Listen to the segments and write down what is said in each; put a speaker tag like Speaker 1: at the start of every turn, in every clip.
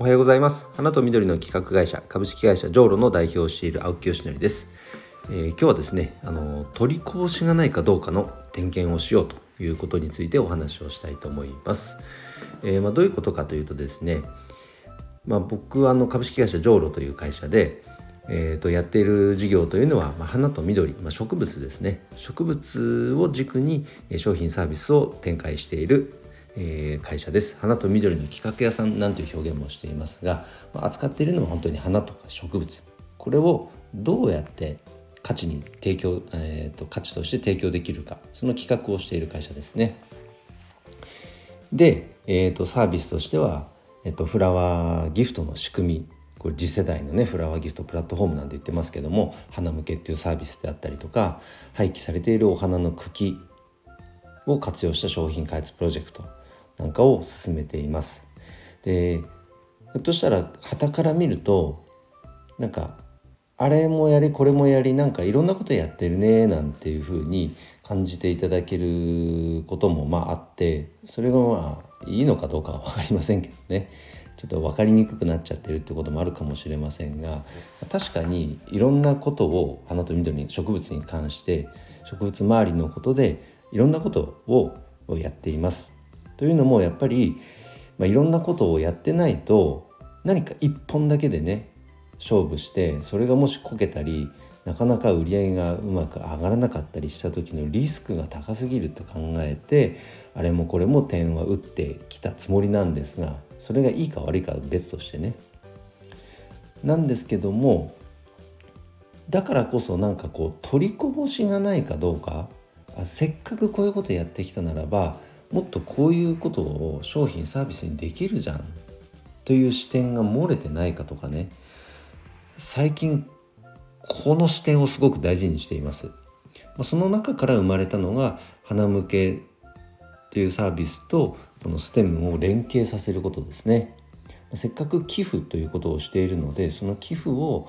Speaker 1: おはようございます。花と緑の企画会社株式会社ジョーロの代表をしている青木よしのりです、えー、今日はですねあの取りこしがないかどうかの点検をしようということについてお話をしたいと思います、えー、まあ、どういうことかというとですねまあ、僕はあの株式会社ジョーロという会社で、えー、とやっている事業というのは、まあ、花と緑、まあ、植物ですね。植物を軸に商品サービスを展開しているえ、会社です。花と緑の企画屋さんなんていう表現もしていますが、扱っているのは本当に花とか植物。これをどうやって価値に提供、えーと、価値として提供できるか。その企画をしている会社ですね。で、えーと、サービスとしては、えーと、フラワーギフトの仕組み。これ次世代のねフラワーギフトプラットフォームなんて言ってますけども花向けっていうサービスであったりとか廃棄されているお花の茎を活用した商品開発プロジェクト。なんかを進めています。でひょっとしたら傍から見るとなんかあれもやりこれもやりなんかいろんなことやってるねなんていうふうに感じていただけることもまああってそれがまあいいのかどうかは分かりませんけどねちょっと分かりにくくなっちゃってるってこともあるかもしれませんが確かにいろんなことを花と緑植物に関して植物周りのことでいろんなことをやっています。というのもやっぱり、まあ、いろんなことをやってないと何か一本だけでね勝負してそれがもしこけたりなかなか売り上げがうまく上がらなかったりした時のリスクが高すぎると考えてあれもこれも点は打ってきたつもりなんですがそれがいいか悪いかは別としてね。なんですけどもだからこそなんかこう取りこぼしがないかどうかあせっかくこういうことやってきたならばもっとこういうことを商品サービスにできるじゃんという視点が漏れてないかとかね。最近この視点をすごく大事にしています。その中から生まれたのが花向けというサービスとこのステムを連携させることですね。せっかく寄付ということをしているのでその寄付を、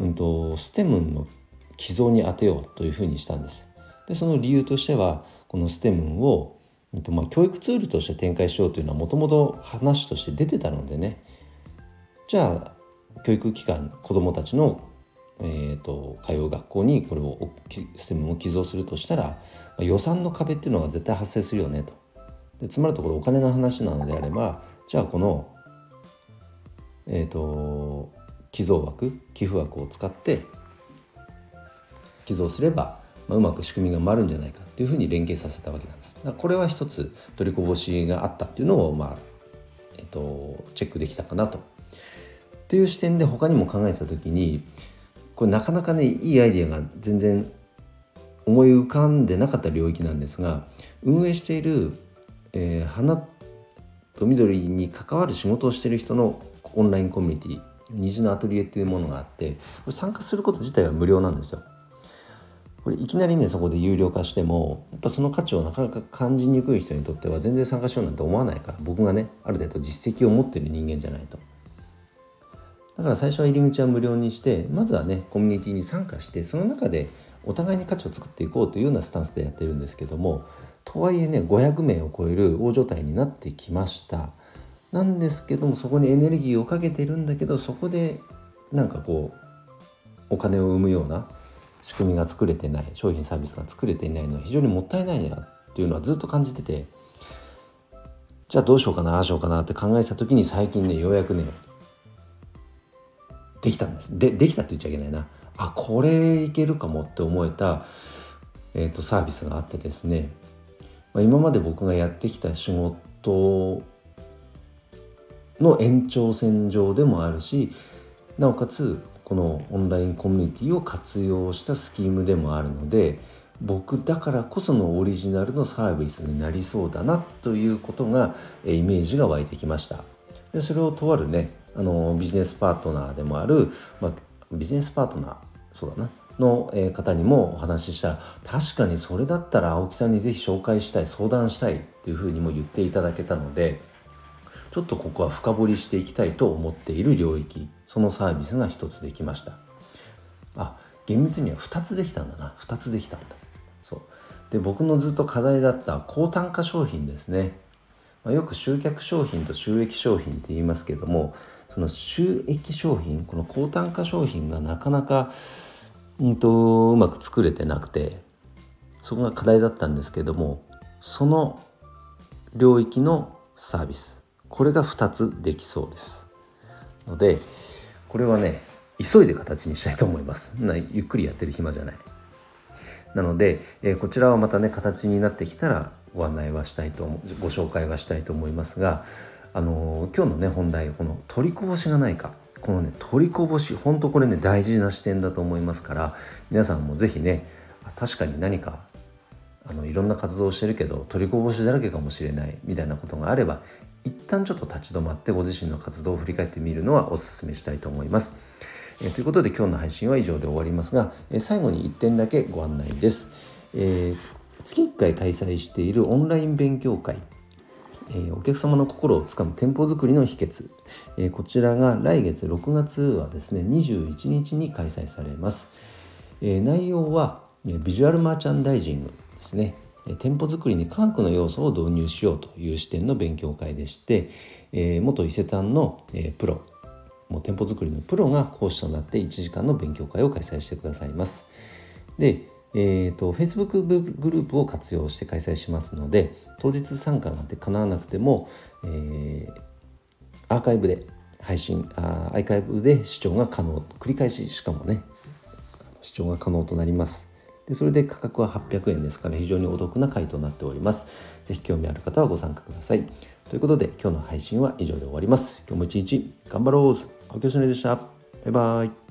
Speaker 1: うんと、ステムの寄贈に当てようというふうにしたんです。でその理由としてはこのステムをっとまあ、教育ツールとして展開しようというのはもともと話として出てたのでねじゃあ教育機関子どもたちの、えーと、通う学校にこれをシステムを寄贈するとしたら、まあ、予算の壁っていうのが絶対発生するよねと。でつまるところお金の話なのであればじゃあこの、えーと寄贈枠寄付枠を使って寄贈すればまあ、うまく仕組みが回るんじゃないかっていうふうに連携させたわけなんです。これは一つ取りこぼしがあったっていうのを、まあえっと、チェックできたかなと。という視点で他にも考えてた時にこれなかなかねいいアイデアが全然思い浮かんでなかった領域なんですが運営している、えー、花と緑に関わる仕事をしている人のオンラインコミュニティ虹のアトリエっていうものがあって参加すること自体は無料なんですよ。これいきなりねそこで有料化してもやっぱその価値をなかなか感じにくい人にとっては全然参加しようなんて思わないから僕がねある程度実績を持ってる人間じゃないと。だから最初は入り口は無料にしてまずはねコミュニティに参加してその中でお互いに価値を作っていこうというようなスタンスでやってるんですけどもとはいえね500名を超える大所帯になってきました。なんですけどもそこにエネルギーをかけてるんだけどそこでなんかこうお金を生むような仕組みが作れてない商品サービスが作れていないのは非常にもったいないなっていうのはずっと感じててじゃあどうしようかなああしようかなって考えた時に最近ねようやくねできたんです。でできたって言っちゃいけないな。あこれいけるかもって思えた、えーと、サービスがあってですね、まあ、今まで僕がやってきた仕事の延長線上でもあるしなおかつこのオンラインコミュニティを活用したスキームでもあるので僕だからこそのオリジナルのサービスになりそうだなということがイメージが湧いてきました。でそれをとあるねあのビジネスパートナーでもある、まあ、ビジネスパートナーそうだなの方にもお話ししたら確かにそれだったら青木さんに是非紹介したい相談したいっていうふうにも言っていただけたのでちょっとここは深掘りしていきたいと思っている領域そのサービスが1つできました。あ厳密には2つできたんだな。2つできたんだ。そう。で僕のずっと課題だった高単価商品ですね、まあ、よく集客商品と収益商品って言いますけどもその収益商品この高単価商品がなかなかうんとうまく作れてなくてそこが課題だったんですけどもその領域のサービスこれが2つできそうです。のでこれはね急いで形にしたいと思います。なゆっくりやってる暇じゃない。なので、えー、こちらはまたね形になってきたらご案内はしたいとご紹介はしたいと思いますがあのー、今日のね本題この取りこぼしがないか。このね取りこぼし本当これね大事な視点だと思いますから皆さんも是非ね確かに何かあのいろんな活動をしてるけど取りこぼしだらけかもしれないみたいなことがあれば一旦ちょっと立ち止まってご自身の活動を振り返ってみるのはお勧めしたいと思います。え、ということで今日の配信は以上で終わりますが、え、最後に1点だけご案内です。えー、月1回開催しているオンライン勉強会えー、お客様の心をつかむ店舗作りの秘訣、えー、こちらが来月6月はですね21日に開催されます、えー、内容はビジュアルマーチャンダイジングですね店舗作りに科学の要素を導入しようという視点の勉強会でして、えー、元伊勢丹の、えー、プロもう店舗作りのプロが講師となって1時間の勉強会を開催してくださいます。で、えーと、Facebook グループを活用して開催しますので当日参加がって叶わなくても、えー、アーカイブで配信あアーカイブで視聴が可能繰り返ししかもね視聴が可能となります。でそれで価格は800円ですから非常にお得な回となっております。是非興味ある方はご参加ください。ということで今日の配信は以上で終わります。今日も一日頑張ろう青木よしのりでした。バイバーイ。